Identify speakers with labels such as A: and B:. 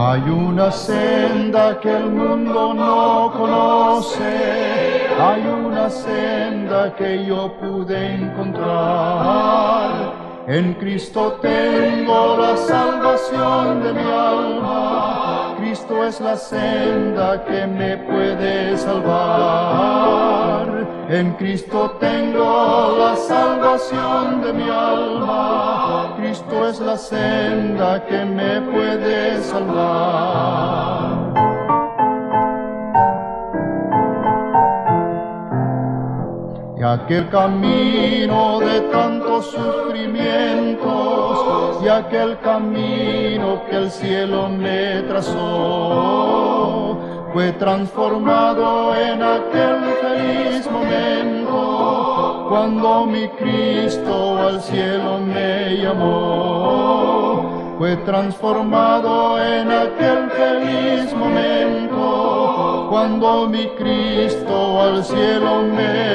A: Hay una senda que el mundo no conoce, hay una senda que yo pude encontrar. En Cristo tengo la salvación de mi alma, Cristo es la senda que me puede salvar. En Cristo tengo la salvación de mi alma, Cristo es la senda que me puede salvar. Y aquel camino de tantos sufrimientos, y aquel camino que el cielo me trazó, fue transformado en aquel feliz momento, cuando mi Cristo al cielo me llamó. Fue transformado en aquel feliz momento, cuando mi Cristo al cielo me.